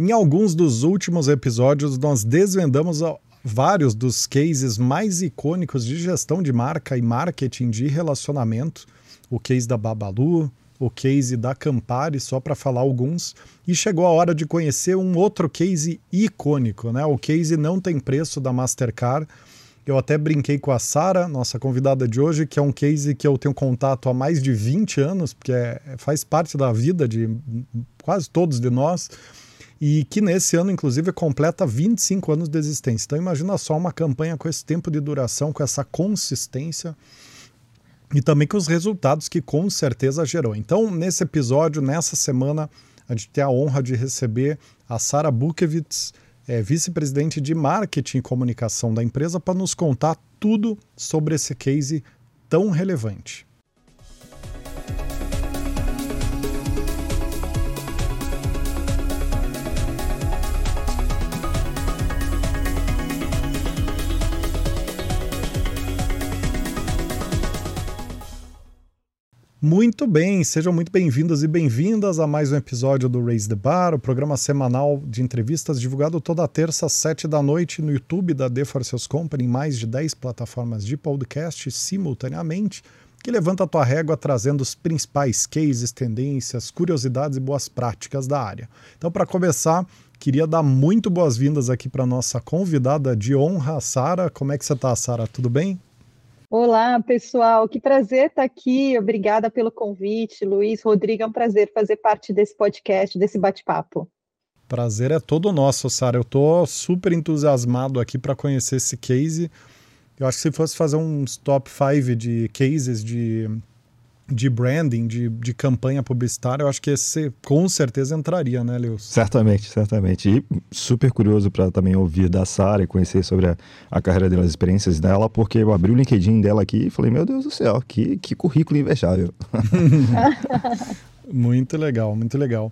Em alguns dos últimos episódios, nós desvendamos vários dos cases mais icônicos de gestão de marca e marketing de relacionamento. O case da Babalu, o case da Campari, só para falar alguns. E chegou a hora de conhecer um outro case icônico, né? O case não tem preço da Mastercard. Eu até brinquei com a Sara, nossa convidada de hoje, que é um case que eu tenho contato há mais de 20 anos, porque é, faz parte da vida de quase todos de nós, e que nesse ano, inclusive, completa 25 anos de existência. Então, imagina só uma campanha com esse tempo de duração, com essa consistência e também com os resultados que com certeza gerou. Então, nesse episódio, nessa semana, a gente tem a honra de receber a Sara Bukevitz, é, vice-presidente de marketing e comunicação da empresa, para nos contar tudo sobre esse case tão relevante. Muito bem, sejam muito bem-vindos e bem-vindas a mais um episódio do Raise the Bar, o programa semanal de entrevistas divulgado toda terça às sete da noite no YouTube da The For Company, em mais de 10 plataformas de podcast simultaneamente, que levanta a tua régua trazendo os principais cases, tendências, curiosidades e boas práticas da área. Então, para começar, queria dar muito boas-vindas aqui para nossa convidada de honra, Sara. Como é que você está, Sara? Tudo bem? Olá, pessoal, que prazer estar aqui. Obrigada pelo convite, Luiz, Rodrigo. É um prazer fazer parte desse podcast, desse bate-papo. Prazer é todo nosso, Sara. Eu estou super entusiasmado aqui para conhecer esse case. Eu acho que se fosse fazer uns top 5 de cases de de branding, de, de campanha publicitária, eu acho que esse com certeza entraria, né, Lewis? Certamente, certamente. E super curioso para também ouvir da Sara e conhecer sobre a, a, carreira dela, as experiências dela, porque eu abri o LinkedIn dela aqui e falei, meu Deus do céu, que, que currículo invejável. muito legal, muito legal.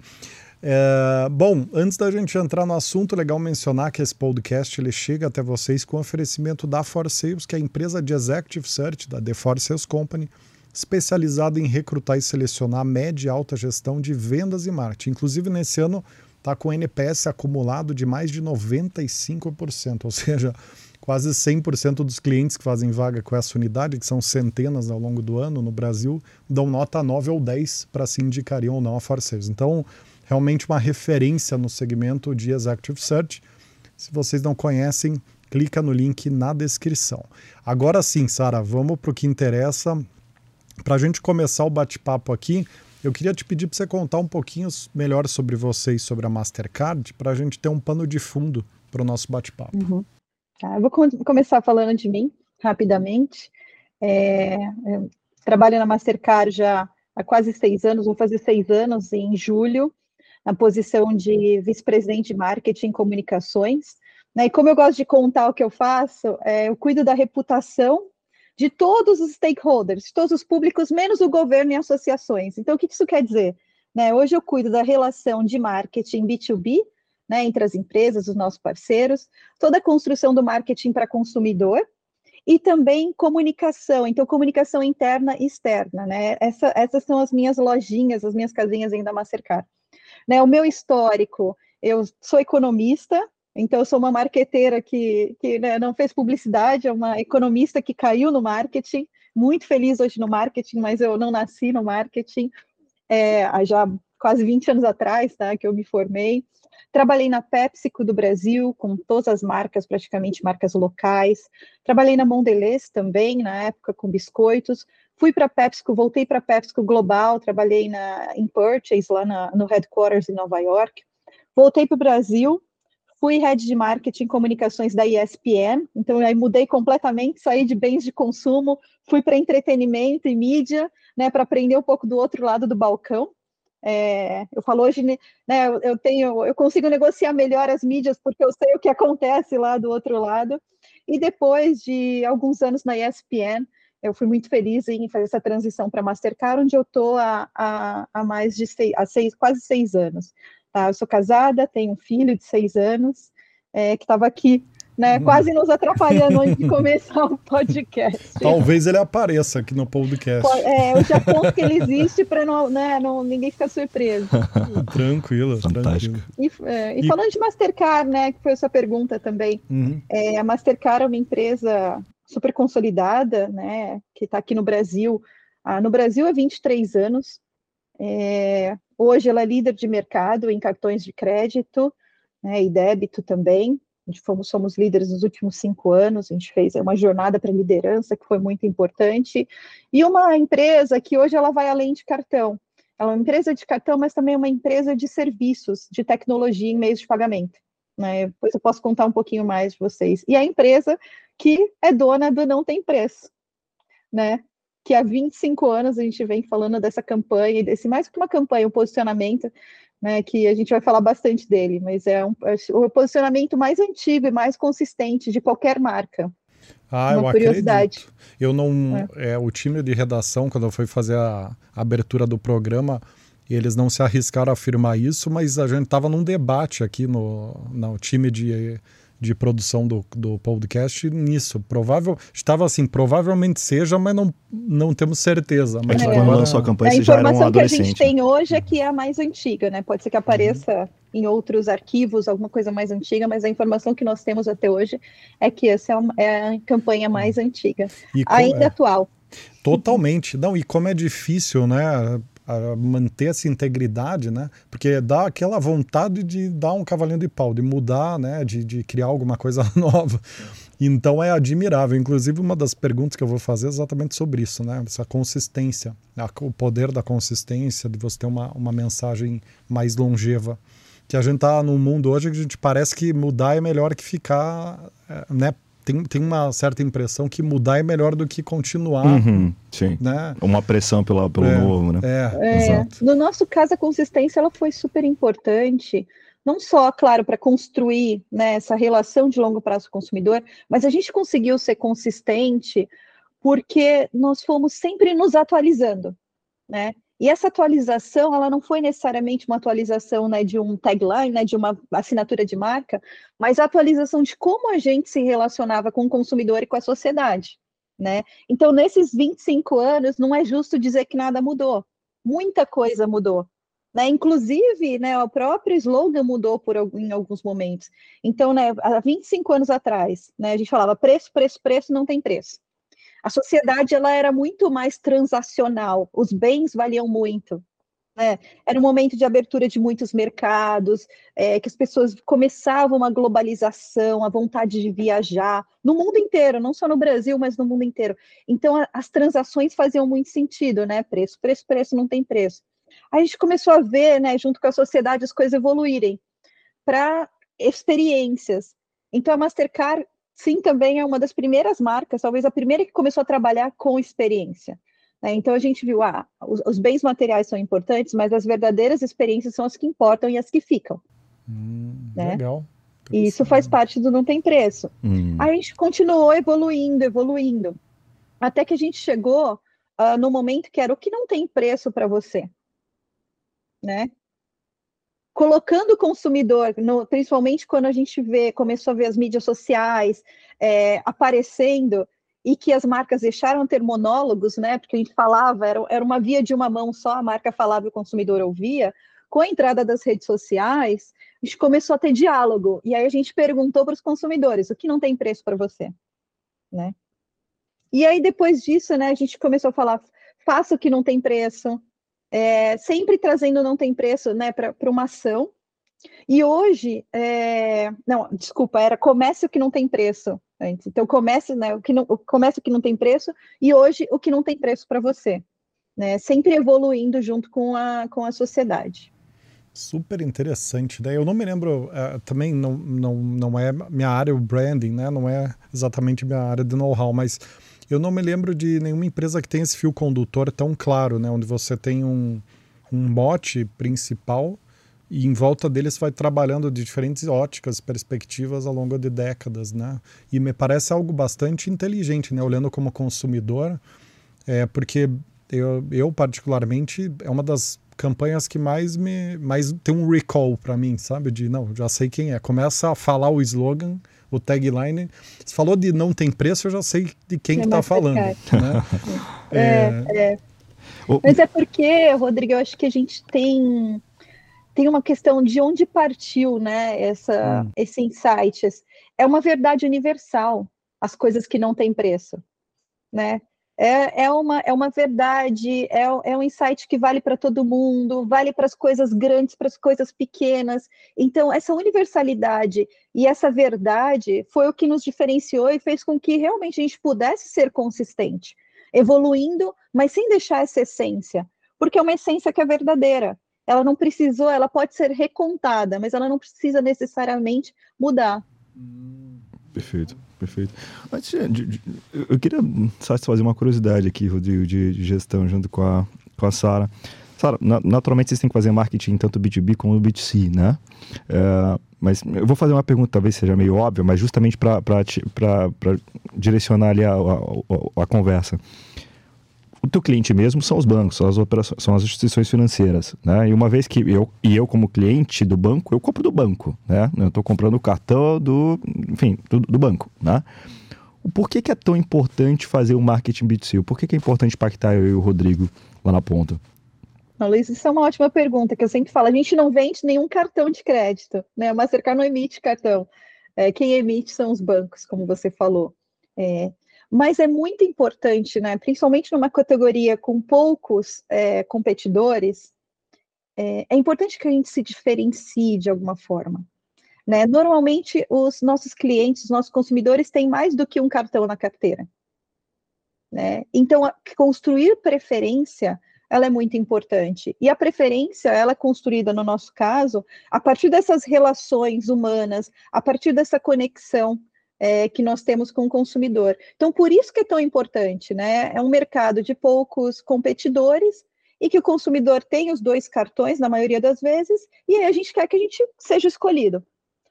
É, bom, antes da gente entrar no assunto, legal mencionar que esse podcast ele chega até vocês com oferecimento da For Sales, que é a empresa de Executive Search da The For Sales Company, especializado em recrutar e selecionar média e alta gestão de vendas e marketing. Inclusive, nesse ano, está com NPS acumulado de mais de 95%, ou seja, quase 100% dos clientes que fazem vaga com essa unidade, que são centenas ao longo do ano no Brasil, dão nota 9 ou 10 para se indicariam ou não a Forceiros. Então, realmente uma referência no segmento de Executive Search. Se vocês não conhecem, clica no link na descrição. Agora sim, Sara, vamos para o que interessa, para a gente começar o bate-papo aqui, eu queria te pedir para você contar um pouquinho melhor sobre você e sobre a Mastercard, para a gente ter um pano de fundo para o nosso bate-papo. Uhum. Tá, eu vou com começar falando de mim, rapidamente. É, trabalho na Mastercard já há quase seis anos, vou fazer seis anos em julho, na posição de vice-presidente de marketing e comunicações. Né, e como eu gosto de contar o que eu faço, é, eu cuido da reputação de todos os stakeholders, de todos os públicos, menos o governo e associações. Então, o que isso quer dizer? Né, hoje eu cuido da relação de marketing B2B, né, entre as empresas, os nossos parceiros, toda a construção do marketing para consumidor e também comunicação, então comunicação interna e externa, né? Essa, essas são as minhas lojinhas, as minhas casinhas ainda Mastercard. Né, o meu histórico, eu sou economista, então, eu sou uma marqueteira que, que né, não fez publicidade, é uma economista que caiu no marketing, muito feliz hoje no marketing, mas eu não nasci no marketing, é, já quase 20 anos atrás, tá, que eu me formei. Trabalhei na PepsiCo do Brasil, com todas as marcas, praticamente marcas locais. Trabalhei na Mondelez também, na época, com biscoitos. Fui para a PepsiCo, voltei para a PepsiCo Global, trabalhei na, em Purchase, lá na, no headquarters em Nova York. Voltei para o Brasil, fui head de marketing e comunicações da ESPN, então aí mudei completamente, saí de bens de consumo, fui para entretenimento e mídia, né, para aprender um pouco do outro lado do balcão. É, eu falo hoje, né, eu tenho, eu consigo negociar melhor as mídias porque eu sei o que acontece lá do outro lado. E depois de alguns anos na ESPN, eu fui muito feliz em fazer essa transição para Mastercard, onde eu estou há, há, há, mais de seis, há seis, quase seis anos. Tá? Eu sou casada, tenho um filho de seis anos, é, que estava aqui né? Hum. Quase nos atrapalhando antes de começar o podcast. Talvez ele apareça aqui no podcast. É, eu já conto que ele existe para não, né, não, ninguém ficar surpreso. tranquilo, Fantástico. tranquilo. E, é, e, e, falando de Mastercard, né, que foi essa pergunta também. Uhum. É, a Mastercard é uma empresa super consolidada, né, que está aqui no Brasil. Ah, no Brasil há 23 anos. É, hoje ela é líder de mercado em cartões de crédito né, e débito também. A gente fomos, somos líderes nos últimos cinco anos, a gente fez uma jornada para liderança que foi muito importante, e uma empresa que hoje ela vai além de cartão. Ela é uma empresa de cartão, mas também é uma empresa de serviços, de tecnologia em meios de pagamento. Né? Depois eu posso contar um pouquinho mais de vocês. E a empresa que é dona do Não Tem Preço, né? Que há 25 anos a gente vem falando dessa campanha, desse mais que uma campanha, um posicionamento né, que a gente vai falar bastante dele, mas é, um, é o posicionamento mais antigo e mais consistente de qualquer marca. Ah, Uma eu curiosidade. acredito. Eu não. É. é. o time de redação, quando eu fui fazer a, a abertura do programa, eles não se arriscaram a afirmar isso, mas a gente estava num debate aqui no, no time de de produção do, do podcast nisso. Provável, estava assim, provavelmente seja, mas não, não temos certeza. Mas é, quando lançou a campanha, você já era um adolescente. A informação que a gente tem hoje é que é a mais antiga, né? Pode ser que apareça uhum. em outros arquivos alguma coisa mais antiga, mas a informação que nós temos até hoje é que essa é, uma, é a campanha mais antiga, ainda é, atual. Totalmente. Não, e como é difícil, né? A manter essa integridade, né? Porque dá aquela vontade de dar um cavalinho de pau, de mudar, né? De, de criar alguma coisa nova. Então é admirável. Inclusive, uma das perguntas que eu vou fazer é exatamente sobre isso, né? Essa consistência, o poder da consistência, de você ter uma, uma mensagem mais longeva. Que a gente tá num mundo hoje que a gente parece que mudar é melhor que ficar, é, né? Tem, tem uma certa impressão que mudar é melhor do que continuar. Uhum, sim. Né? Uma pressão pelo, pelo é, novo, né? É, é, exato. No nosso caso, a consistência ela foi super importante. Não só, claro, para construir né, essa relação de longo prazo com o consumidor, mas a gente conseguiu ser consistente porque nós fomos sempre nos atualizando, né? E essa atualização, ela não foi necessariamente uma atualização né, de um tagline, né, de uma assinatura de marca, mas a atualização de como a gente se relacionava com o consumidor e com a sociedade. Né? Então, nesses 25 anos, não é justo dizer que nada mudou. Muita coisa mudou. Né? Inclusive, né, o próprio slogan mudou por, em alguns momentos. Então, né, há 25 anos atrás, né, a gente falava preço, preço, preço, não tem preço a sociedade ela era muito mais transacional, os bens valiam muito. Né? Era um momento de abertura de muitos mercados, é, que as pessoas começavam uma globalização, a vontade de viajar, no mundo inteiro, não só no Brasil, mas no mundo inteiro. Então, a, as transações faziam muito sentido, né? Preço, preço, preço, não tem preço. Aí a gente começou a ver, né, junto com a sociedade, as coisas evoluírem para experiências. Então, a Mastercard Sim, também é uma das primeiras marcas, talvez a primeira que começou a trabalhar com experiência. Né? Então a gente viu, ah, os, os, bens materiais são importantes, mas as verdadeiras experiências são as que importam e as que ficam. Hum, né? Legal. E isso faz parte do não tem preço. Hum. Aí a gente continuou evoluindo, evoluindo, até que a gente chegou uh, no momento que era o que não tem preço para você, né? Colocando o consumidor, no, principalmente quando a gente vê, começou a ver as mídias sociais é, aparecendo e que as marcas deixaram de ter monólogos, né? Porque a gente falava, era, era uma via de uma mão só, a marca falava e o consumidor ouvia. Com a entrada das redes sociais, a gente começou a ter diálogo. E aí a gente perguntou para os consumidores: o que não tem preço para você? Né? E aí, depois disso, né, a gente começou a falar: faça o que não tem preço, é, sempre trazendo não tem preço né, para uma ação. E hoje, é, não, desculpa, era comece o que não tem preço antes. Então, comece, né, o que não, o que não tem preço e hoje o que não tem preço para você. Né, sempre evoluindo junto com a, com a sociedade. Super interessante, né? Eu não me lembro, uh, também não, não, não é minha área, o branding, né? Não é exatamente minha área de know-how, mas eu não me lembro de nenhuma empresa que tenha esse fio condutor tão claro, né? Onde você tem um, um mote principal e em volta dele você vai trabalhando de diferentes óticas, perspectivas ao longo de décadas, né? E me parece algo bastante inteligente, né? Olhando como consumidor, é porque eu, eu particularmente é uma das campanhas que mais me mais tem um recall para mim, sabe? De não, já sei quem é. Começa a falar o slogan, o tagline. Você falou de não tem preço, eu já sei de quem está falando. Né? é, é. é. Mas é porque, Rodrigo, eu acho que a gente tem tem uma questão de onde partiu, né? Essa hum. esse insight é uma verdade universal. As coisas que não têm preço, né? É, é, uma, é uma verdade, é, é um insight que vale para todo mundo, vale para as coisas grandes, para as coisas pequenas. Então, essa universalidade e essa verdade foi o que nos diferenciou e fez com que realmente a gente pudesse ser consistente, evoluindo, mas sem deixar essa essência, porque é uma essência que é verdadeira. Ela não precisou, ela pode ser recontada, mas ela não precisa necessariamente mudar. Perfeito. Perfeito. Antes de, eu queria satisfazer uma curiosidade aqui, Rodrigo, de, de gestão junto com a, com a Sara. Sara, naturalmente vocês têm que fazer marketing tanto B2B como B2C, né? É, mas eu vou fazer uma pergunta, talvez seja meio óbvia, mas justamente para direcionar ali a, a, a, conversa o teu cliente mesmo são os bancos, são as operações, são as instituições financeiras, né? E uma vez que eu e eu como cliente do banco, eu compro do banco, né? Eu estou comprando o cartão do, enfim, do, do, banco, né? Por que, que é tão importante fazer o marketing B2C? Por que, que é importante impactar eu e o Rodrigo lá na ponta? Não, Luiz, isso é uma ótima pergunta que eu sempre falo. A gente não vende nenhum cartão de crédito, né? A Mastercard não emite cartão. É, quem emite são os bancos, como você falou. É, mas é muito importante, né, principalmente numa categoria com poucos é, competidores, é, é, importante que a gente se diferencie de alguma forma. Né? Normalmente, os nossos clientes, os nossos consumidores têm mais do que um cartão na carteira. Né? Então, construir preferência ela é muito importante. E a preferência, ela é construída, no nosso caso, a partir dessas relações humanas, a partir dessa conexão é, que nós temos com o consumidor. Então, por isso que é tão importante, né? É um mercado de poucos competidores e que o consumidor tem os dois cartões na maioria das vezes, e aí a gente quer que a gente seja escolhido.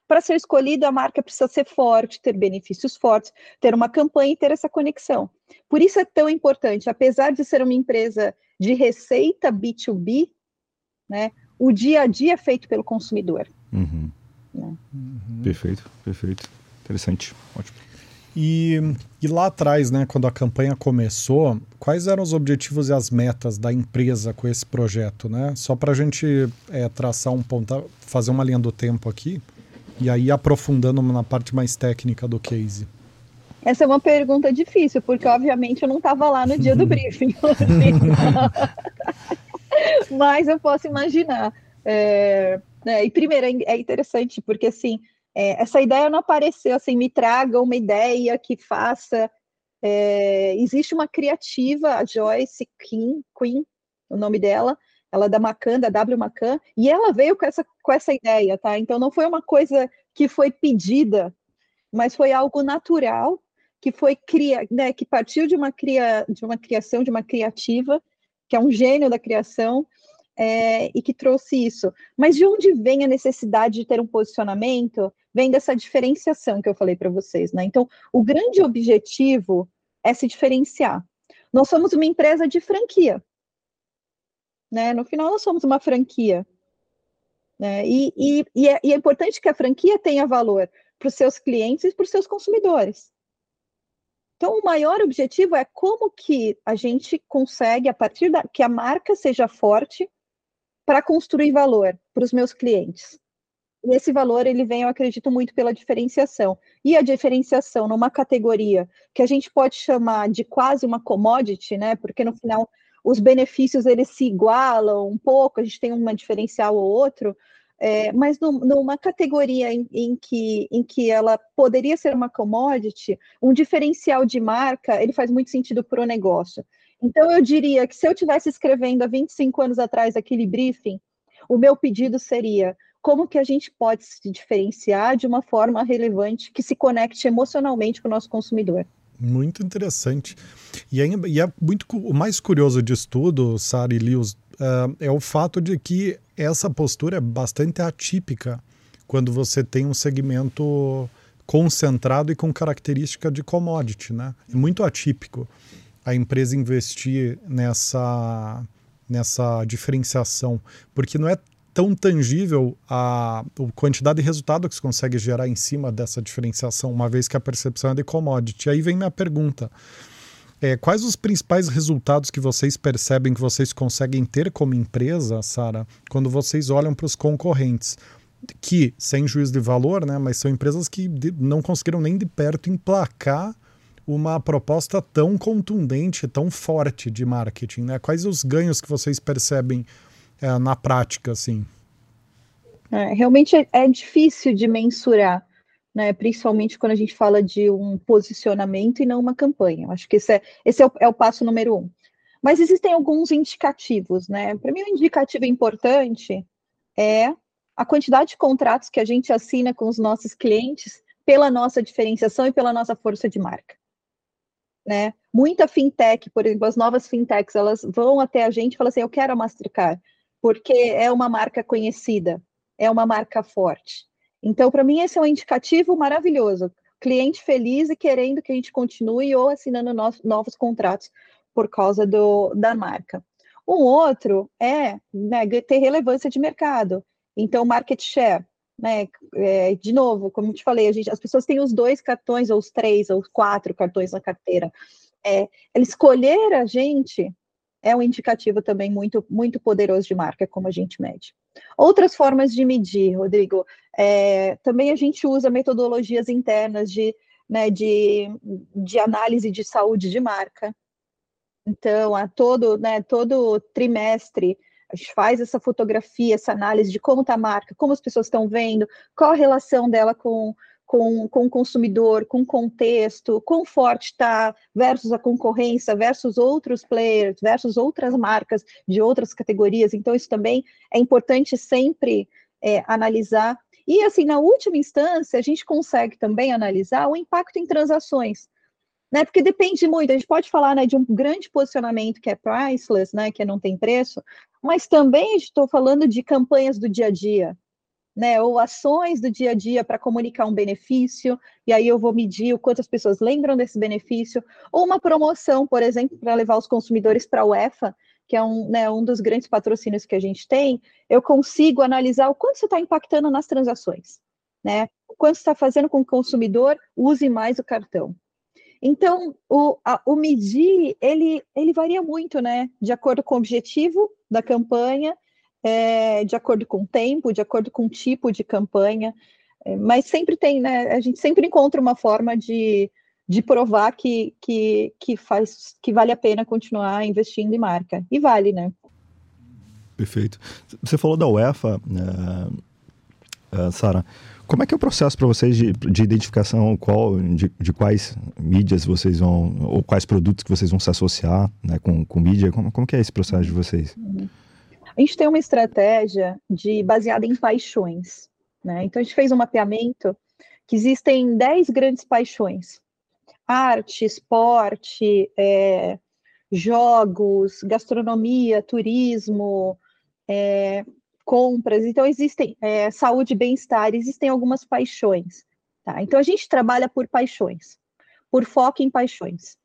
Para ser escolhido, a marca precisa ser forte, ter benefícios fortes, ter uma campanha e ter essa conexão. Por isso é tão importante, apesar de ser uma empresa de receita B2B, né, o dia a dia é feito pelo consumidor. Uhum. Né? Uhum. Perfeito, perfeito. Interessante, ótimo. E, e, lá atrás, né, quando a campanha começou, quais eram os objetivos e as metas da empresa com esse projeto, né? Só para a gente é, traçar um ponto, fazer uma linha do tempo aqui e aí aprofundando na parte mais técnica do case. Essa é uma pergunta difícil, porque obviamente eu não estava lá no dia do briefing. Mas eu posso imaginar. É, né, e primeiro, é, é interessante, porque assim, é, essa ideia não apareceu assim, me traga uma ideia que faça. É, existe uma criativa, a Joyce Queen, Queen, o nome dela, ela é da Macan, da W Macan, e ela veio com essa, com essa ideia, tá? Então não foi uma coisa que foi pedida, mas foi algo natural que foi cria, né, que partiu de uma cria, de uma criação, de uma criativa, que é um gênio da criação, é, e que trouxe isso. Mas de onde vem a necessidade de ter um posicionamento? Vem dessa diferenciação que eu falei para vocês, né? Então, o grande objetivo é se diferenciar. Nós somos uma empresa de franquia, né? No final, nós somos uma franquia. Né? E, e, e, é, e é importante que a franquia tenha valor para os seus clientes e para os seus consumidores. Então, o maior objetivo é como que a gente consegue, a partir da que a marca seja forte, para construir valor para os meus clientes. E esse valor ele vem, eu acredito, muito pela diferenciação. E a diferenciação numa categoria que a gente pode chamar de quase uma commodity, né? Porque no final os benefícios eles se igualam um pouco, a gente tem uma diferencial ou outro, é, mas no, numa categoria em, em, que, em que ela poderia ser uma commodity, um diferencial de marca ele faz muito sentido para o negócio. Então, eu diria que se eu estivesse escrevendo há 25 anos atrás aquele briefing, o meu pedido seria como que a gente pode se diferenciar de uma forma relevante que se conecte emocionalmente com o nosso consumidor. Muito interessante. E é, e é muito o mais curioso disso tudo, Sara e Lius, uh, é o fato de que essa postura é bastante atípica quando você tem um segmento concentrado e com característica de commodity, né? É muito atípico a empresa investir nessa nessa diferenciação, porque não é tão tangível a, a quantidade de resultado que se consegue gerar em cima dessa diferenciação, uma vez que a percepção é de commodity. Aí vem minha pergunta. É, quais os principais resultados que vocês percebem que vocês conseguem ter como empresa, Sara, quando vocês olham para os concorrentes? Que, sem juízo de valor, né, mas são empresas que não conseguiram nem de perto emplacar uma proposta tão contundente, tão forte de marketing. Né? Quais os ganhos que vocês percebem é, na prática? Assim? É, realmente é, é difícil de mensurar né, principalmente quando a gente fala de um posicionamento e não uma campanha. Acho que esse é, esse é o, é o passo número um. Mas existem alguns indicativos, né? Para mim, um indicativo importante é a quantidade de contratos que a gente assina com os nossos clientes pela nossa diferenciação e pela nossa força de marca. Né? Muita fintech, por exemplo, as novas fintechs, elas vão até a gente e falam assim: eu quero a Mastercard, porque é uma marca conhecida, é uma marca forte. Então, para mim, esse é um indicativo maravilhoso. Cliente feliz e querendo que a gente continue ou assinando no novos contratos por causa do, da marca. Um outro é né, ter relevância de mercado. Então, market share. Né, é, de novo, como eu te falei, gente, as pessoas têm os dois cartões, ou os três, ou os quatro cartões na carteira. É, escolher a gente é um indicativo também muito, muito poderoso de marca, como a gente mede. Outras formas de medir, Rodrigo, é, também a gente usa metodologias internas de, né, de, de análise de saúde de marca. Então, a todo, né, todo trimestre, a gente faz essa fotografia, essa análise de como está a marca, como as pessoas estão vendo, qual a relação dela com, com, com o consumidor, com o contexto, quão forte está versus a concorrência, versus outros players, versus outras marcas de outras categorias. Então, isso também é importante sempre é, analisar. E, assim, na última instância, a gente consegue também analisar o impacto em transações. Né, porque depende muito, a gente pode falar né, de um grande posicionamento que é priceless, né, que não tem preço, mas também estou falando de campanhas do dia a dia, né, ou ações do dia a dia para comunicar um benefício, e aí eu vou medir o quanto as pessoas lembram desse benefício, ou uma promoção, por exemplo, para levar os consumidores para a UEFA, que é um, né, um dos grandes patrocínios que a gente tem, eu consigo analisar o quanto você está impactando nas transações, né? O quanto está fazendo com que o consumidor use mais o cartão. Então, o, a, o medir, ele, ele varia muito, né? De acordo com o objetivo da campanha é, de acordo com o tempo, de acordo com o tipo de campanha, é, mas sempre tem, né? A gente sempre encontra uma forma de, de provar que, que, que faz que vale a pena continuar investindo em marca. E vale, né? Perfeito. Você falou da UEFA, uh, uh, Sara. Como é que é o processo para vocês de, de identificação qual, de, de, quais mídias vocês vão, ou quais produtos que vocês vão se associar né, com, com mídia? Como, como que é esse processo de vocês? Uhum. A gente tem uma estratégia de baseada em paixões. Né? Então, a gente fez um mapeamento que existem 10 grandes paixões: arte, esporte, é, jogos, gastronomia, turismo, é, compras. Então, existem é, saúde e bem-estar, existem algumas paixões. Tá? Então, a gente trabalha por paixões, por foco em paixões.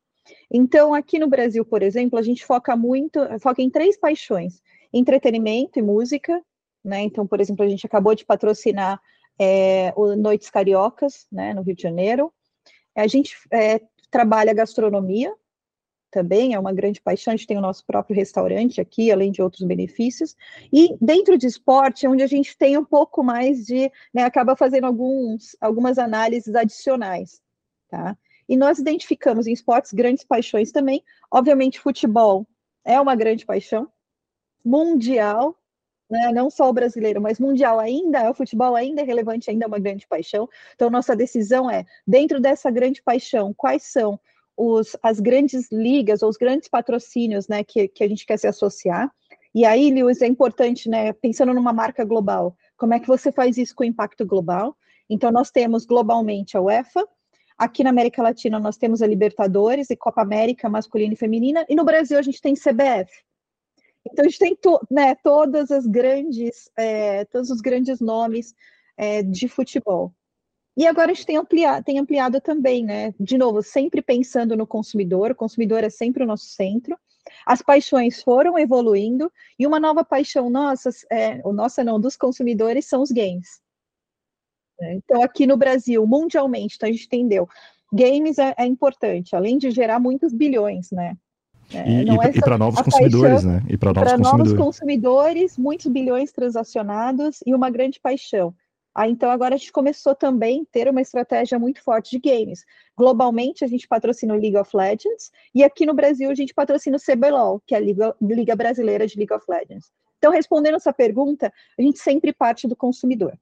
Então, aqui no Brasil, por exemplo, a gente foca muito, foca em três paixões, entretenimento e música, né? Então, por exemplo, a gente acabou de patrocinar é, o Noites Cariocas, né, no Rio de Janeiro. A gente é, trabalha gastronomia, também é uma grande paixão, a gente tem o nosso próprio restaurante aqui, além de outros benefícios. E dentro de esporte, é onde a gente tem um pouco mais de, né, acaba fazendo alguns, algumas análises adicionais, tá? E nós identificamos em esportes grandes paixões também. Obviamente, futebol é uma grande paixão, mundial, né? não só o brasileiro, mas mundial ainda, o futebol ainda é relevante, ainda é uma grande paixão. Então, nossa decisão é, dentro dessa grande paixão, quais são os, as grandes ligas ou os grandes patrocínios né, que, que a gente quer se associar. E aí, Lewis, é importante, né, pensando numa marca global, como é que você faz isso com impacto global? Então, nós temos globalmente a UEFA, aqui na América Latina nós temos a Libertadores e Copa América masculina e feminina, e no Brasil a gente tem CBF, então a gente tem to, né, todas as grandes, é, todos os grandes nomes é, de futebol. E agora a gente tem ampliado, tem ampliado também, né? De novo, sempre pensando no consumidor, o consumidor é sempre o nosso centro. As paixões foram evoluindo e uma nova paixão nossa, é, o nossa não, dos consumidores são os games. É, então, aqui no Brasil, mundialmente, então a gente entendeu, games é, é importante, além de gerar muitos bilhões, né? É, e, e, é e para novos consumidores, paixão, né? E para novos, novos consumidores, muitos bilhões transacionados e uma grande paixão. Ah, então agora a gente começou também a ter uma estratégia muito forte de games. Globalmente a gente patrocina o League of Legends e aqui no Brasil a gente patrocina o CBLOL, que é a Liga, Liga Brasileira de League of Legends. Então, respondendo essa pergunta, a gente sempre parte do consumidor.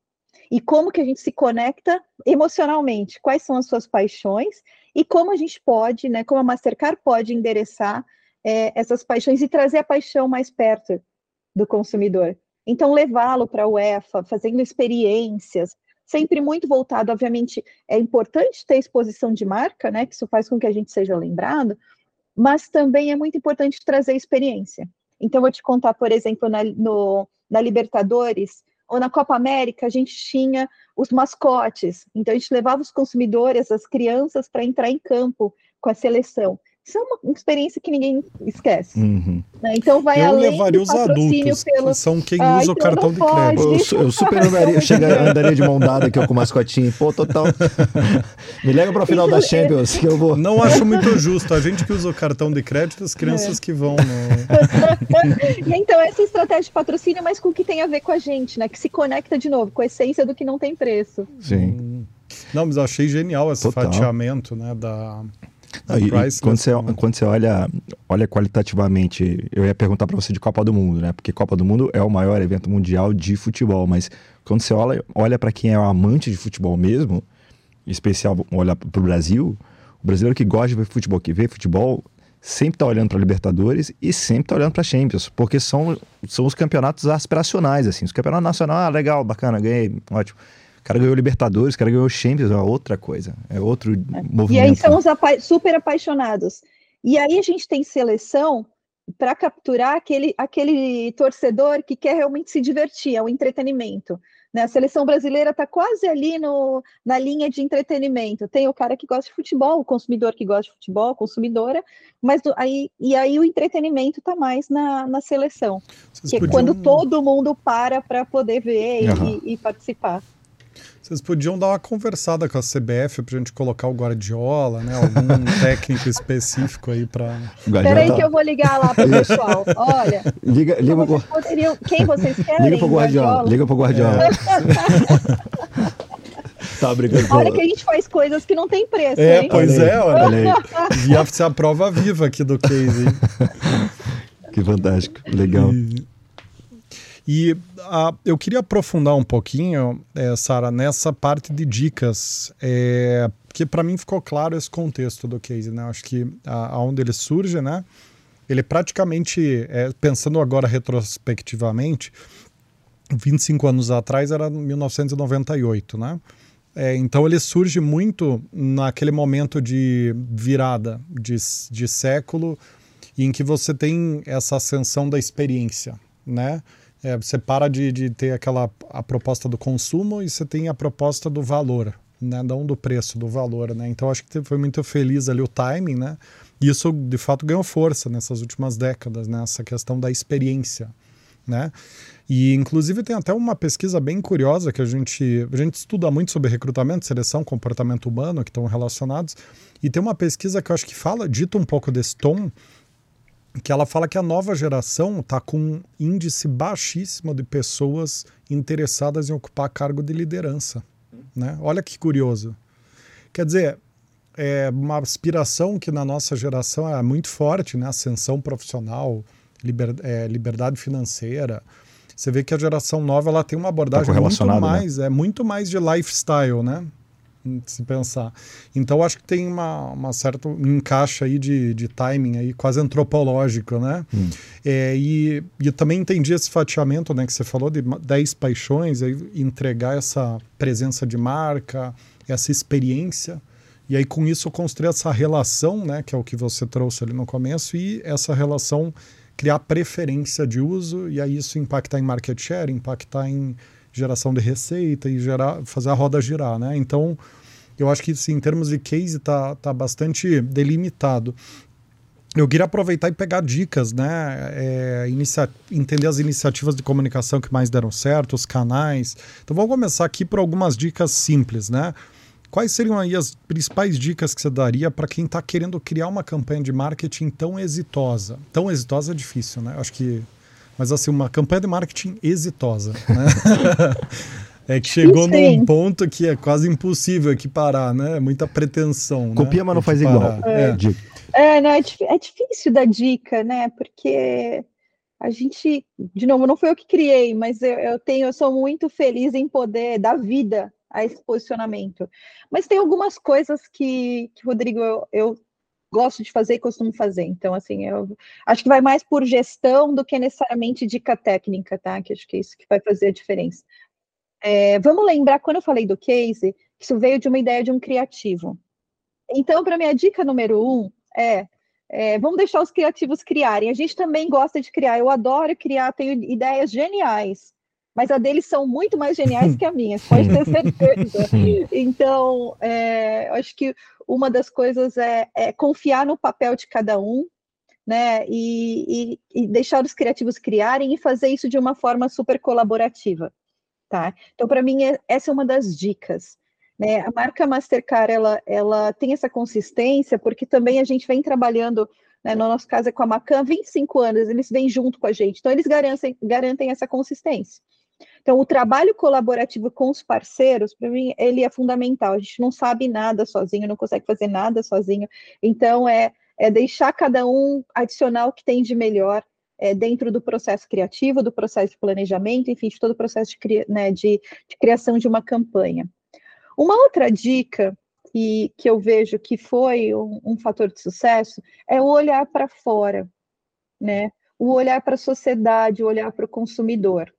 E como que a gente se conecta emocionalmente? Quais são as suas paixões? E como a gente pode, né, como a Mastercard pode endereçar é, essas paixões e trazer a paixão mais perto do consumidor? Então, levá-lo para a UEFA, fazendo experiências, sempre muito voltado, obviamente, é importante ter exposição de marca, né, que isso faz com que a gente seja lembrado, mas também é muito importante trazer experiência. Então, vou te contar, por exemplo, na, no, na Libertadores ou na Copa América, a gente tinha os mascotes, então a gente levava os consumidores, as crianças, para entrar em campo com a seleção. Isso é uma experiência que ninguém esquece. Uhum. Né? Então vai eu além levaria os adultos, pelo... que são quem ah, usa o então cartão de crédito. Eu, eu super andaria, eu chegaria, andaria de mão dada aqui com o mascotinho. Pô, total. Me leva para o final da Champions que eu vou. Não acho muito justo. A gente que usa o cartão de crédito, as crianças é. que vão. No... então essa estratégia de patrocínio, mas com o que tem a ver com a gente, né? Que se conecta de novo com a essência do que não tem preço. Sim. Hum. Não, mas eu achei genial esse Total. fatiamento, né, da não, e, quando, você, quando você olha, olha qualitativamente, eu ia perguntar para você de Copa do Mundo, né? Porque Copa do Mundo é o maior evento mundial de futebol, mas quando você olha, olha para quem é um amante de futebol mesmo, em especial olhar para o Brasil, o brasileiro que gosta de ver futebol, que vê futebol, sempre está olhando para Libertadores e sempre está olhando para Champions, porque são, são os campeonatos aspiracionais, assim. Os campeonatos nacionais, ah, legal, bacana, ganhei, ótimo cara ganhou Libertadores, o cara ganhou Champions, é outra coisa, é outro é. movimento. E aí são os apa super apaixonados. E aí a gente tem seleção para capturar aquele, aquele torcedor que quer realmente se divertir, é o entretenimento. Né? A seleção brasileira está quase ali no, na linha de entretenimento. Tem o cara que gosta de futebol, o consumidor que gosta de futebol, a consumidora, mas do, aí, e aí o entretenimento está mais na, na seleção, Vocês que é podiam... é quando todo mundo para para poder ver uhum. e, e participar. Vocês podiam dar uma conversada com a CBF pra gente colocar o Guardiola, né? Algum técnico específico aí pra. Espera aí que eu vou ligar lá pro pessoal. Olha. Liga, liga vocês poderiam... Quem vocês querem? Liga pro Guardiola. Guardiola? Liga pro Guardiola. É. tá brincando. Olha que a gente faz coisas que não tem preço. É, hein? pois é, olha. olha aí. Ia ser a prova viva aqui do case, hein? que fantástico. Legal. E... E uh, eu queria aprofundar um pouquinho, é, Sara, nessa parte de dicas, é, porque para mim ficou claro esse contexto do case, né? Acho que aonde ele surge, né? Ele praticamente, é, pensando agora retrospectivamente, 25 anos atrás era 1998, né? É, então ele surge muito naquele momento de virada de, de século em que você tem essa ascensão da experiência, né? É, você para de, de ter aquela a proposta do consumo e você tem a proposta do valor, né? Não do preço, do valor, né? Então acho que foi muito feliz ali o timing, né? E isso de fato ganhou força nessas últimas décadas, né? Essa questão da experiência, né? E inclusive tem até uma pesquisa bem curiosa que a gente a gente estuda muito sobre recrutamento, seleção, comportamento humano que estão relacionados. E tem uma pesquisa que eu acho que fala, dita um pouco desse tom, que ela fala que a nova geração está com um índice baixíssimo de pessoas interessadas em ocupar cargo de liderança. Né? Olha que curioso. Quer dizer, é uma aspiração que na nossa geração é muito forte, né? Ascensão profissional, liber, é, liberdade financeira. Você vê que a geração nova ela tem uma abordagem tá muito né? mais, né? é muito mais de lifestyle, né? Se pensar. Então acho que tem uma, uma certa encaixe aí de, de timing aí quase antropológico, né? Hum. É, e, e também entendi esse fatiamento, né, que você falou de 10 paixões, aí entregar essa presença de marca, essa experiência. E aí com isso construir essa relação, né, que é o que você trouxe ali no começo e essa relação criar preferência de uso e aí isso impactar em market share, impactar em geração de receita e gerar, fazer a roda girar, né? Então, eu acho que sim, em termos de case está tá bastante delimitado. eu queria aproveitar e pegar dicas, né? É, inicia... Entender as iniciativas de comunicação que mais deram certo, os canais. Então vamos começar aqui por algumas dicas simples, né? Quais seriam aí as principais dicas que você daria para quem está querendo criar uma campanha de marketing tão exitosa? Tão exitosa é difícil, né? Acho que. Mas assim, uma campanha de marketing exitosa, né? É que chegou Sim. num ponto que é quase impossível equiparar, né? Muita pretensão. Copia, né? mas não faz igual. É. É. é, não, é, é difícil dar dica, né? Porque a gente, de novo, não foi eu que criei, mas eu, eu tenho, eu sou muito feliz em poder dar vida a esse posicionamento. Mas tem algumas coisas que, que Rodrigo, eu, eu gosto de fazer e costumo fazer. Então, assim, eu acho que vai mais por gestão do que necessariamente dica técnica, tá? Que acho que é isso que vai fazer a diferença. É, vamos lembrar, quando eu falei do case, que isso veio de uma ideia de um criativo. Então, para minha dica número um é, é, vamos deixar os criativos criarem. A gente também gosta de criar. Eu adoro criar, tenho ideias geniais, mas a deles são muito mais geniais que a minha, pode ter certeza. Então, é, acho que uma das coisas é, é, confiar no papel de cada um, né? E, e, e deixar os criativos criarem e fazer isso de uma forma super colaborativa tá? Então, para mim, é, essa é uma das dicas. Né? A marca Mastercard, ela, ela tem essa consistência, porque também a gente vem trabalhando, né, no nosso caso é com a Macan, 25 anos, eles vêm junto com a gente, então eles garantem, garantem essa consistência. Então, o trabalho colaborativo com os parceiros, para mim, ele é fundamental. A gente não sabe nada sozinho, não consegue fazer nada sozinho. Então, é, é deixar cada um adicionar o que tem de melhor é, dentro do processo criativo, do processo de planejamento, enfim, de todo o processo de, né, de, de criação de uma campanha. Uma outra dica que, que eu vejo que foi um, um fator de sucesso é o olhar para fora, né? O olhar para a sociedade, o olhar para o consumidor,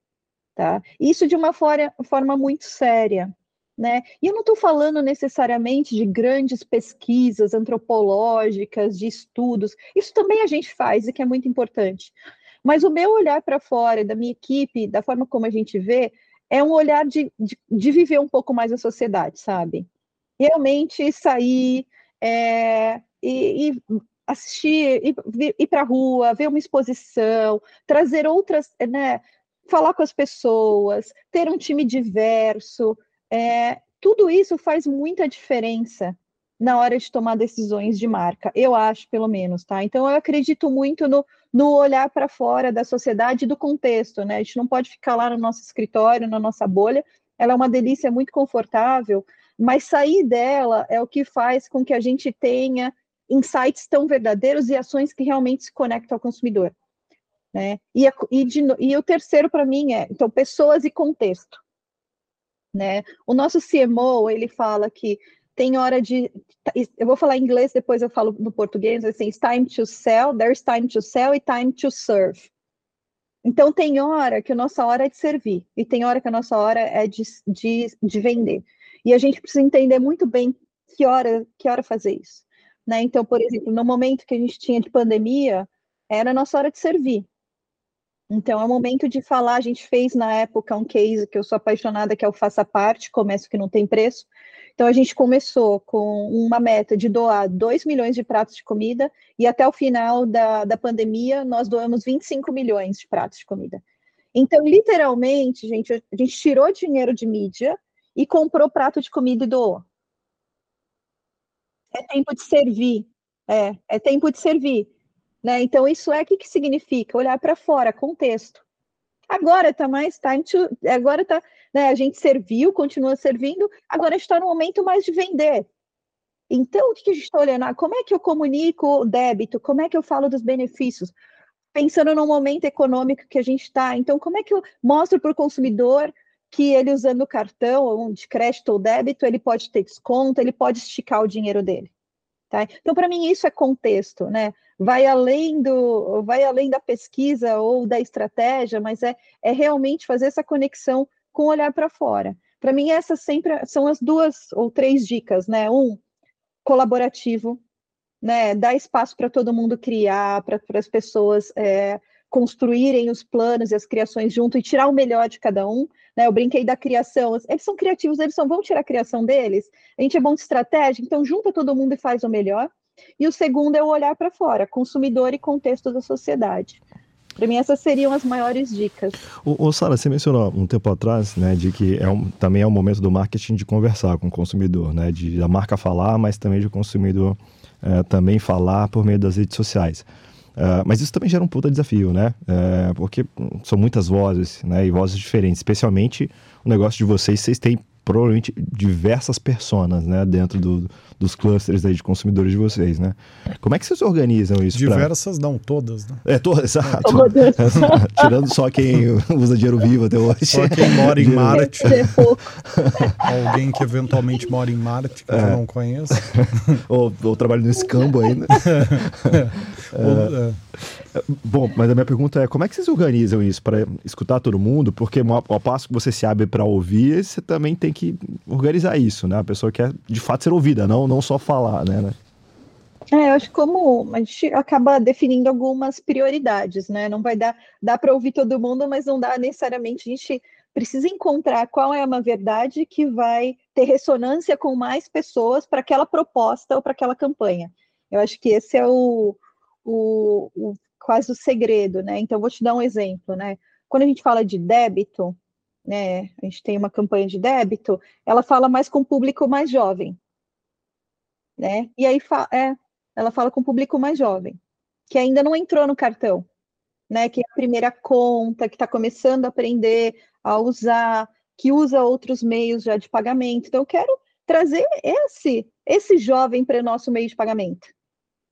tá? Isso de uma forma, forma muito séria, né? E eu não estou falando necessariamente de grandes pesquisas antropológicas, de estudos, isso também a gente faz e que é muito importante. Mas o meu olhar para fora, da minha equipe, da forma como a gente vê, é um olhar de, de, de viver um pouco mais a sociedade, sabe? Realmente sair é, e, e assistir, ir, ir para a rua, ver uma exposição, trazer outras, né? Falar com as pessoas, ter um time diverso, é, tudo isso faz muita diferença na hora de tomar decisões de marca, eu acho, pelo menos, tá? Então, eu acredito muito no, no olhar para fora da sociedade e do contexto, né? A gente não pode ficar lá no nosso escritório, na nossa bolha, ela é uma delícia muito confortável, mas sair dela é o que faz com que a gente tenha insights tão verdadeiros e ações que realmente se conectam ao consumidor. Né? E, e, de, e o terceiro para mim é então pessoas e contexto. Né? O nosso CMO, ele fala que tem hora de. Eu vou falar em inglês, depois eu falo no português, assim, it's time to sell, there's time to sell e time to serve. Então, tem hora que a nossa hora é de servir, e tem hora que a nossa hora é de, de, de vender. E a gente precisa entender muito bem que hora, que hora fazer isso. Né? Então, por exemplo, no momento que a gente tinha de pandemia, era a nossa hora de servir. Então, é o momento de falar. A gente fez na época um case que eu sou apaixonada, que é o Faça Parte, Comércio que não tem preço. Então, a gente começou com uma meta de doar 2 milhões de pratos de comida, e até o final da, da pandemia, nós doamos 25 milhões de pratos de comida. Então, literalmente, gente, a gente tirou dinheiro de mídia e comprou prato de comida e doou. É tempo de servir. É, é tempo de servir. Né? Então, isso é o que, que significa? Olhar para fora, contexto. Agora está mais time to. Agora está. Né, a gente serviu, continua servindo, agora está no momento mais de vender. Então, o que, que a gente está olhando? Ah, como é que eu comunico o débito? Como é que eu falo dos benefícios? Pensando no momento econômico que a gente está. Então, como é que eu mostro para o consumidor que ele usando cartão, de crédito ou débito, ele pode ter desconto, ele pode esticar o dinheiro dele? Tá? Então, para mim, isso é contexto, né? Vai além, do, vai além da pesquisa ou da estratégia, mas é, é realmente fazer essa conexão com o olhar para fora. Para mim, essas sempre são as duas ou três dicas, né? Um, colaborativo, né? Dar espaço para todo mundo criar, para as pessoas é, construírem os planos e as criações junto e tirar o melhor de cada um. Né? Eu brinquei da criação. Eles são criativos, eles só vão tirar a criação deles. A gente é bom de estratégia, então junta todo mundo e faz o melhor. E o segundo é o olhar para fora, consumidor e contexto da sociedade. Para mim, essas seriam as maiores dicas. O, Sara, você mencionou um tempo atrás, né, de que é um, também é um momento do marketing de conversar com o consumidor, né, de a marca falar, mas também de o consumidor é, também falar por meio das redes sociais. Uh, mas isso também gera um puta desafio, né? Uh, porque são muitas vozes, né? E vozes diferentes. Especialmente o negócio de vocês, vocês têm provavelmente diversas personas, né, dentro do, dos clusters aí de consumidores de vocês, né? Como é que vocês organizam isso? Diversas, pra... não todas, né? É, todas, exato. Tirando só quem usa dinheiro vivo até hoje. Só quem mora em Marte. Alguém que eventualmente mora em Marte, que é. eu não conheço. ou, ou trabalha no escambo ainda. é. Bom, mas a minha pergunta é como é que vocês organizam isso para escutar todo mundo? Porque ao passo que você se abre para ouvir, você também tem que organizar isso, né? A pessoa quer de fato ser ouvida, não, não só falar, né? né? É, eu acho que como a gente acaba definindo algumas prioridades, né? Não vai dar, dá para ouvir todo mundo, mas não dá necessariamente. A gente precisa encontrar qual é uma verdade que vai ter ressonância com mais pessoas para aquela proposta ou para aquela campanha. Eu acho que esse é o, o, o quase o segredo, né? Então, vou te dar um exemplo, né? Quando a gente fala de débito, né? A gente tem uma campanha de débito, ela fala mais com o público mais jovem, né? E aí é, ela fala com o público mais jovem, que ainda não entrou no cartão, né? Que é a primeira conta, que está começando a aprender a usar, que usa outros meios já de pagamento. Então, eu quero trazer esse esse jovem para o nosso meio de pagamento.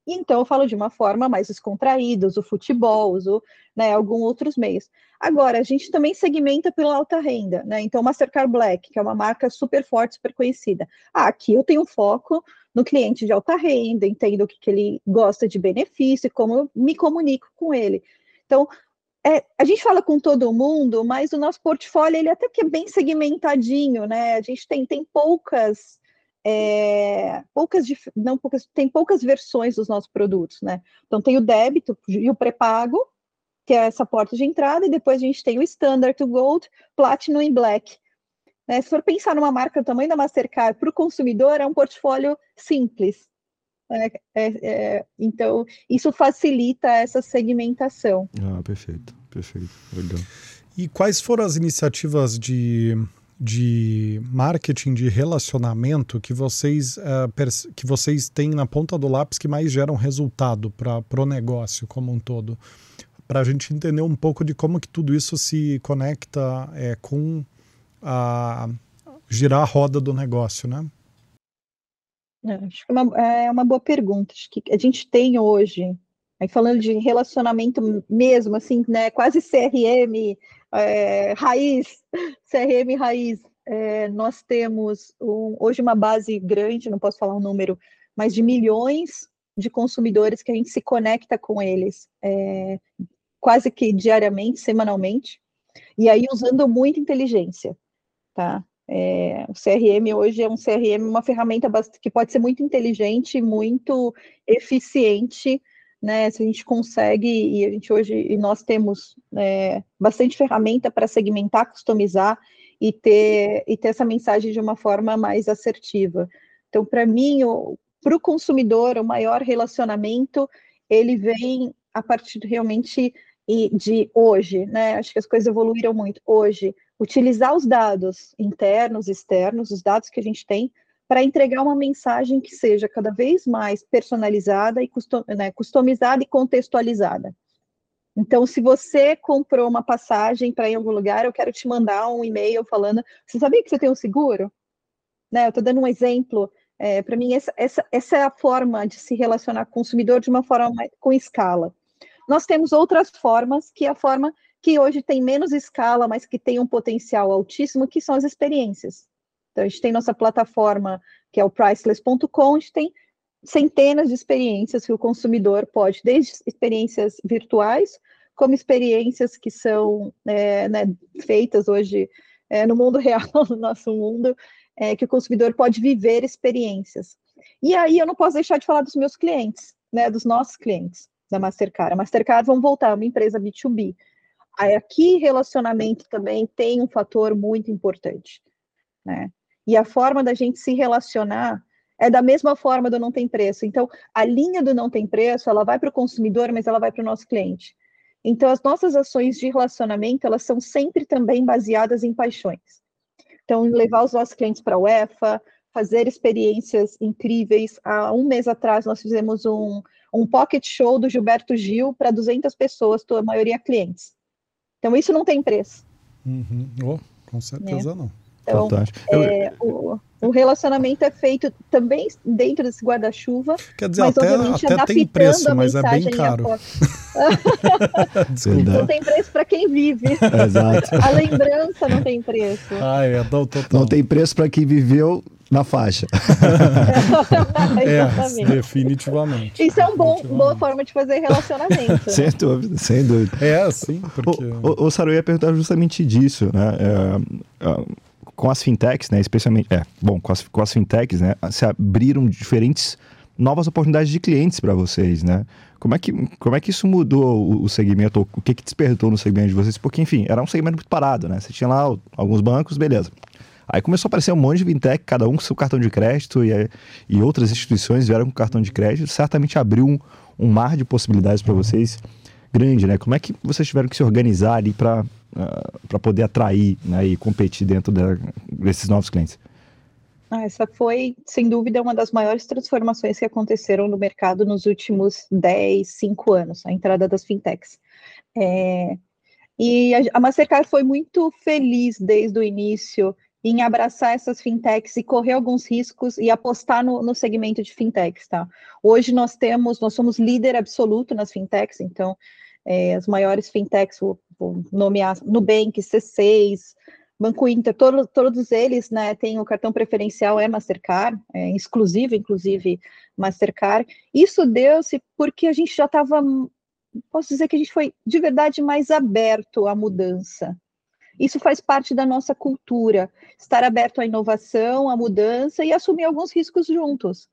E então eu falo de uma forma mais descontraída, uso futebol, uso né, alguns outros meios. Agora, a gente também segmenta pela alta renda, né? Então, Mastercard Black, que é uma marca super forte, super conhecida. Ah, aqui eu tenho foco no cliente de alta renda, entendo o que, que ele gosta de benefício, como eu me comunico com ele. Então, é, a gente fala com todo mundo, mas o nosso portfólio ele até que é bem segmentadinho, né? A gente tem, tem poucas é, poucas, não poucas, tem poucas versões dos nossos produtos, né? Então tem o débito e o pré-pago, que é essa porta de entrada, e depois a gente tem o Standard, o Gold, Platinum e Black. Né? Se for pensar numa marca do tamanho da Mastercard para o consumidor, é um portfólio simples. Né? É, é, então, isso facilita essa segmentação. Ah, perfeito, perfeito, legal. E quais foram as iniciativas de de marketing de relacionamento que vocês, uh, que vocês têm na ponta do lápis que mais geram resultado para o negócio como um todo? Para a gente entender um pouco de como que tudo isso se conecta é, com a girar a roda do negócio, né? É, acho que é uma, é uma boa pergunta. Acho que a gente tem hoje, aí falando de relacionamento mesmo, assim, né, quase CRM, é, raiz, CRM raiz, é, nós temos um, hoje uma base grande, não posso falar um número, mas de milhões de consumidores que a gente se conecta com eles é, quase que diariamente, semanalmente, e aí usando muita inteligência, tá? É, o CRM hoje é um CRM, uma ferramenta que pode ser muito inteligente, muito eficiente né? Se a gente consegue, e a gente hoje, e nós temos é, bastante ferramenta para segmentar, customizar e ter, e ter essa mensagem de uma forma mais assertiva. Então, para mim, para o consumidor, o maior relacionamento, ele vem a partir realmente de hoje, né? Acho que as coisas evoluíram muito. Hoje, utilizar os dados internos, externos, os dados que a gente tem para entregar uma mensagem que seja cada vez mais personalizada e custom, né, customizada e contextualizada. Então, se você comprou uma passagem para em algum lugar, eu quero te mandar um e-mail falando: você sabia que você tem um seguro? Né, eu estou dando um exemplo. É, para mim, essa, essa, essa é a forma de se relacionar com o consumidor de uma forma com escala. Nós temos outras formas, que é a forma que hoje tem menos escala, mas que tem um potencial altíssimo, que são as experiências. Então, a gente tem nossa plataforma, que é o priceless.com, a gente tem centenas de experiências que o consumidor pode, desde experiências virtuais, como experiências que são é, né, feitas hoje é, no mundo real, no nosso mundo, é, que o consumidor pode viver experiências. E aí eu não posso deixar de falar dos meus clientes, né, dos nossos clientes da Mastercard. A Mastercard, vamos voltar, é uma empresa B2B. Aí aqui relacionamento também tem um fator muito importante, né? E a forma da gente se relacionar é da mesma forma do não tem preço. Então, a linha do não tem preço, ela vai para o consumidor, mas ela vai para o nosso cliente. Então, as nossas ações de relacionamento, elas são sempre também baseadas em paixões. Então, levar os nossos clientes para a UEFA, fazer experiências incríveis. Há um mês atrás, nós fizemos um, um pocket show do Gilberto Gil para 200 pessoas, a maioria clientes. Então, isso não tem preço. Uhum. Oh, com certeza é. não. Então, é, o, o, relacionamento é feito também dentro desse guarda-chuva. Quer dizer, mas, até, até tem preço, mas é bem caro. não tem preço para quem vive. Exato. A lembrança não tem preço. Ah, é, não, não tem preço para quem viveu na faixa. é, definitivamente. Isso é uma boa forma de fazer relacionamento. sem dúvida, sem dúvida. É, sim, porque... O, o, o Saru ia perguntar justamente disso, né? É, é, com as fintechs, né, especialmente, é, bom, com as, com as fintechs, né, se abriram diferentes novas oportunidades de clientes para vocês, né? Como é que, como é que isso mudou o, o segmento, o que que despertou no segmento de vocês? Porque, enfim, era um segmento muito parado, né? Você tinha lá alguns bancos, beleza. Aí começou a aparecer um monte de fintech, cada um com seu cartão de crédito e, e outras instituições vieram com cartão de crédito. Certamente abriu um, um mar de possibilidades para vocês grande, né? Como é que vocês tiveram que se organizar ali para uh, para poder atrair né, e competir dentro de, desses novos clientes? Ah, essa foi, sem dúvida, uma das maiores transformações que aconteceram no mercado nos últimos 10, 5 anos, a entrada das fintechs. É, e a, Mastercard foi muito feliz desde o início em abraçar essas fintechs e correr alguns riscos e apostar no, no, segmento de fintechs, tá? Hoje nós temos, nós somos líder absoluto nas fintechs, então é, as maiores fintechs, vou, vou nomear Nubank, C6, Banco Inter, todo, todos eles, né, têm o cartão preferencial é Mastercard, é exclusivo, inclusive Mastercard. Isso deu-se porque a gente já estava, posso dizer que a gente foi de verdade mais aberto à mudança, isso faz parte da nossa cultura, estar aberto à inovação, à mudança e assumir alguns riscos juntos.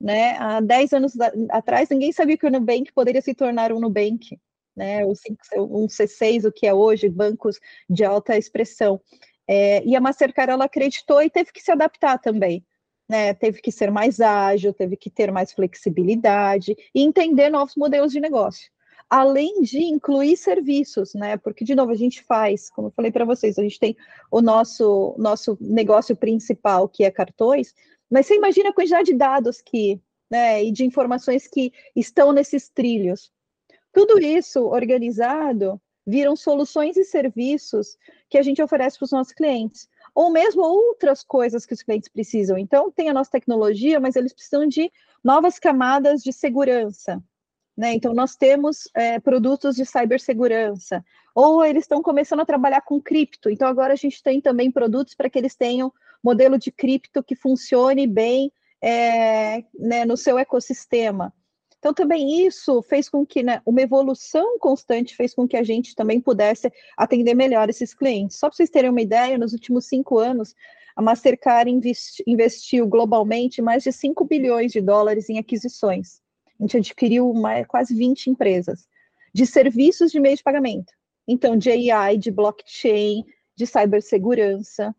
Né? Há 10 anos atrás, ninguém sabia que o Nubank poderia se tornar um Nubank, né? um C6, o que é hoje, bancos de alta expressão. É, e a Mastercard, ela acreditou e teve que se adaptar também. Né, teve que ser mais ágil, teve que ter mais flexibilidade e entender novos modelos de negócio além de incluir serviços, né? Porque, de novo, a gente faz, como eu falei para vocês, a gente tem o nosso, nosso negócio principal, que é cartões, mas você imagina a quantidade de dados que, né, e de informações que estão nesses trilhos. Tudo isso organizado viram soluções e serviços que a gente oferece para os nossos clientes, ou mesmo outras coisas que os clientes precisam. Então, tem a nossa tecnologia, mas eles precisam de novas camadas de segurança, né? Então, nós temos é, produtos de cibersegurança, ou eles estão começando a trabalhar com cripto. Então, agora a gente tem também produtos para que eles tenham modelo de cripto que funcione bem é, né, no seu ecossistema. Então, também isso fez com que né, uma evolução constante fez com que a gente também pudesse atender melhor esses clientes. Só para vocês terem uma ideia, nos últimos cinco anos, a Mastercard investi investiu globalmente mais de 5 bilhões de dólares em aquisições a gente adquiriu uma, quase 20 empresas de serviços de meio de pagamento. Então, de AI, de blockchain, de cibersegurança,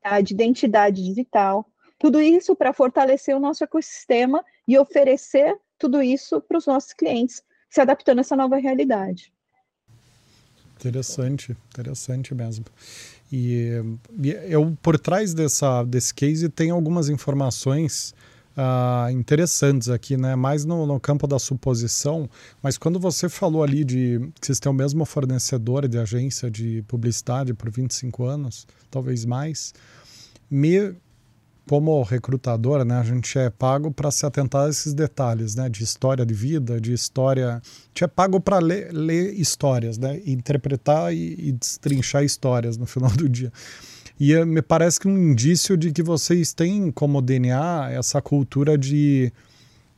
tá? de identidade digital, tudo isso para fortalecer o nosso ecossistema e oferecer tudo isso para os nossos clientes, se adaptando a essa nova realidade. Interessante, interessante mesmo. E, e eu, por trás dessa, desse case, tem algumas informações uh, interessantes aqui, né? Mais no, no, campo da suposição, mas quando você falou ali de que vocês têm o mesmo fornecedor de agência de publicidade por 25 anos, talvez mais, me como recrutador, né, a gente é pago para se atentar a esses detalhes, né, de história de vida, de história. A gente é pago para ler, ler, histórias, né, interpretar e, e destrinchar histórias no final do dia. E eh, me parece que um indício de que vocês têm como DNA essa cultura de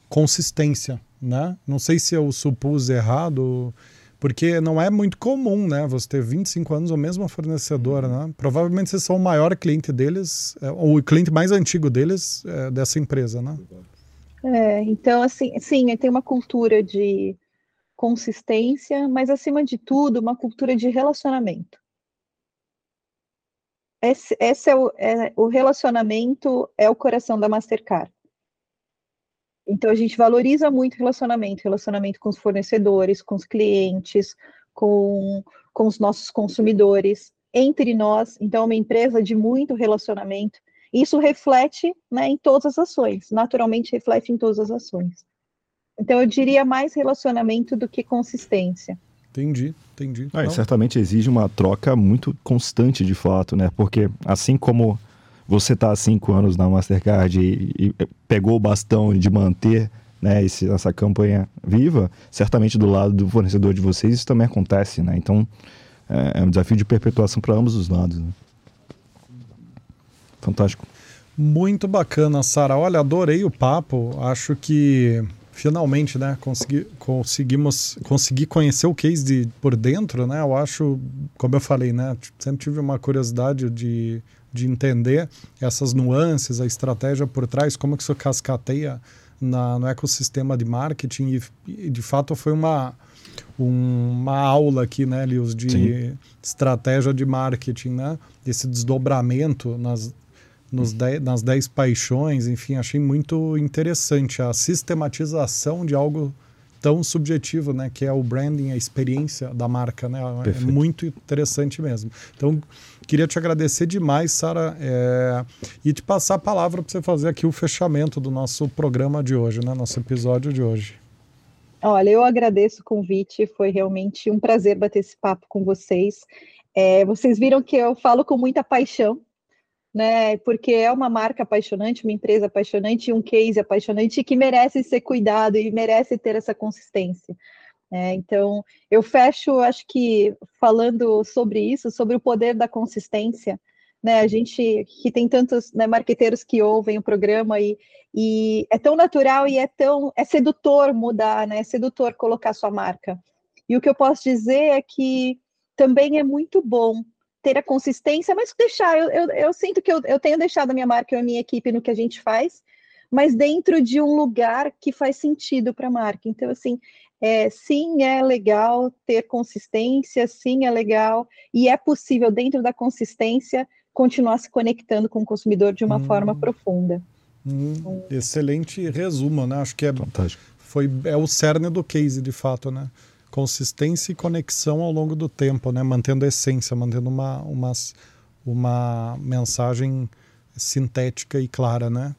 consistência, né? Não sei se eu supus errado, porque não é muito comum, né? Você ter 25 anos o mesmo fornecedor, né? Provavelmente vocês são o maior cliente deles, eh, ou o cliente mais antigo deles é, dessa empresa, né? É, então, assim, sim, tem uma cultura de consistência, mas acima de tudo, uma cultura de relacionamento esse, esse é, o, é, o relacionamento é o coração da Mastercard. Então a gente valoriza muito relacionamento, relacionamento com os fornecedores, com os clientes, com, com os nossos consumidores, entre nós. Então, é uma empresa de muito relacionamento. Isso reflete né, em todas as ações, naturalmente reflete em todas as ações. Então, eu diria mais relacionamento do que consistência. Entendi, entendi. Ah, certamente exige uma troca muito constante de fato, né? Porque assim como você está há cinco anos na Mastercard e, e, pegou o bastão de manter né, esse, essa campanha viva, certamente do lado do fornecedor de vocês isso também acontece, né? Então é, é um desafio de perpetuação para ambos os lados. Né? Fantástico. Muito bacana, Sara. Olha, adorei o papo. Acho que finalmente, né, consegui, conseguimos conseguir conhecer o case de, por dentro, né? Eu acho, como eu falei, né, sempre tive uma curiosidade de, de entender essas nuances, a estratégia por trás, como que isso cascateia na, no ecossistema de marketing e, e de fato foi uma uma aula aqui, né, Lios, de Sim. estratégia de marketing, né? Esse desdobramento nas, nos uhum. dez, nas 10 paixões, enfim, achei muito interessante a sistematização de algo tão subjetivo, né, que é o branding, a experiência da marca, né, é Perfeito. é muito interessante mesmo. Então, queria te agradecer demais, Sara, é, e te passar a palavra para você fazer aqui o fechamento do nosso programa de hoje, né, nosso episódio de hoje. Olha, eu agradeço o convite, foi realmente um prazer bater esse papo com vocês. É, vocês viram que eu falo com muita paixão, né? Porque é uma marca apaixonante, uma empresa apaixonante, um case apaixonante que merece ser cuidado e merece ter essa consistência. É, então, eu fecho, acho que falando sobre isso, sobre o poder da consistência, né? A gente que tem tantos né, marqueteiros que ouvem o programa e, e é tão natural e é tão é sedutor mudar, né? É sedutor colocar sua marca. E o que eu posso dizer é que também é muito bom ter a consistência, mas deixar, eu, eu, eu sinto que eu, eu tenho deixado a minha marca e a minha equipe no que a gente faz, mas dentro de um lugar que faz sentido para a marca. Então, assim, é, sim, é legal ter consistência, sim, é legal, e é possível, dentro da consistência, continuar se conectando com o consumidor de uma hum. forma profunda. Hum, excelente resumo, né? Acho que é, Fantástico. foi, é o cerne do case, de fato, né? Consistência e conexão ao longo do tempo, né? Mantendo a essência, mantendo uma, uma, uma mensagem sintética e clara, né?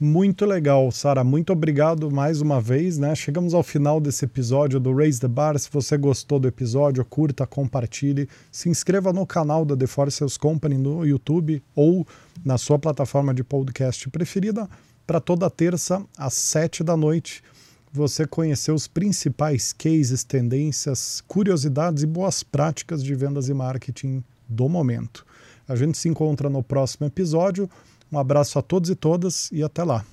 Muito legal, Sara. Muito obrigado mais uma vez, né? Chegamos ao final desse episódio do Raise the Bar. Se você gostou do episódio, curta, compartilhe, se inscreva no canal da The Force Sales Company no YouTube ou na sua plataforma de podcast preferida para toda terça às sete da noite você conhecer os principais cases, tendências, curiosidades e boas práticas de vendas e marketing do momento. A gente se encontra no próximo episódio. Um abraço a todos e todas e até lá.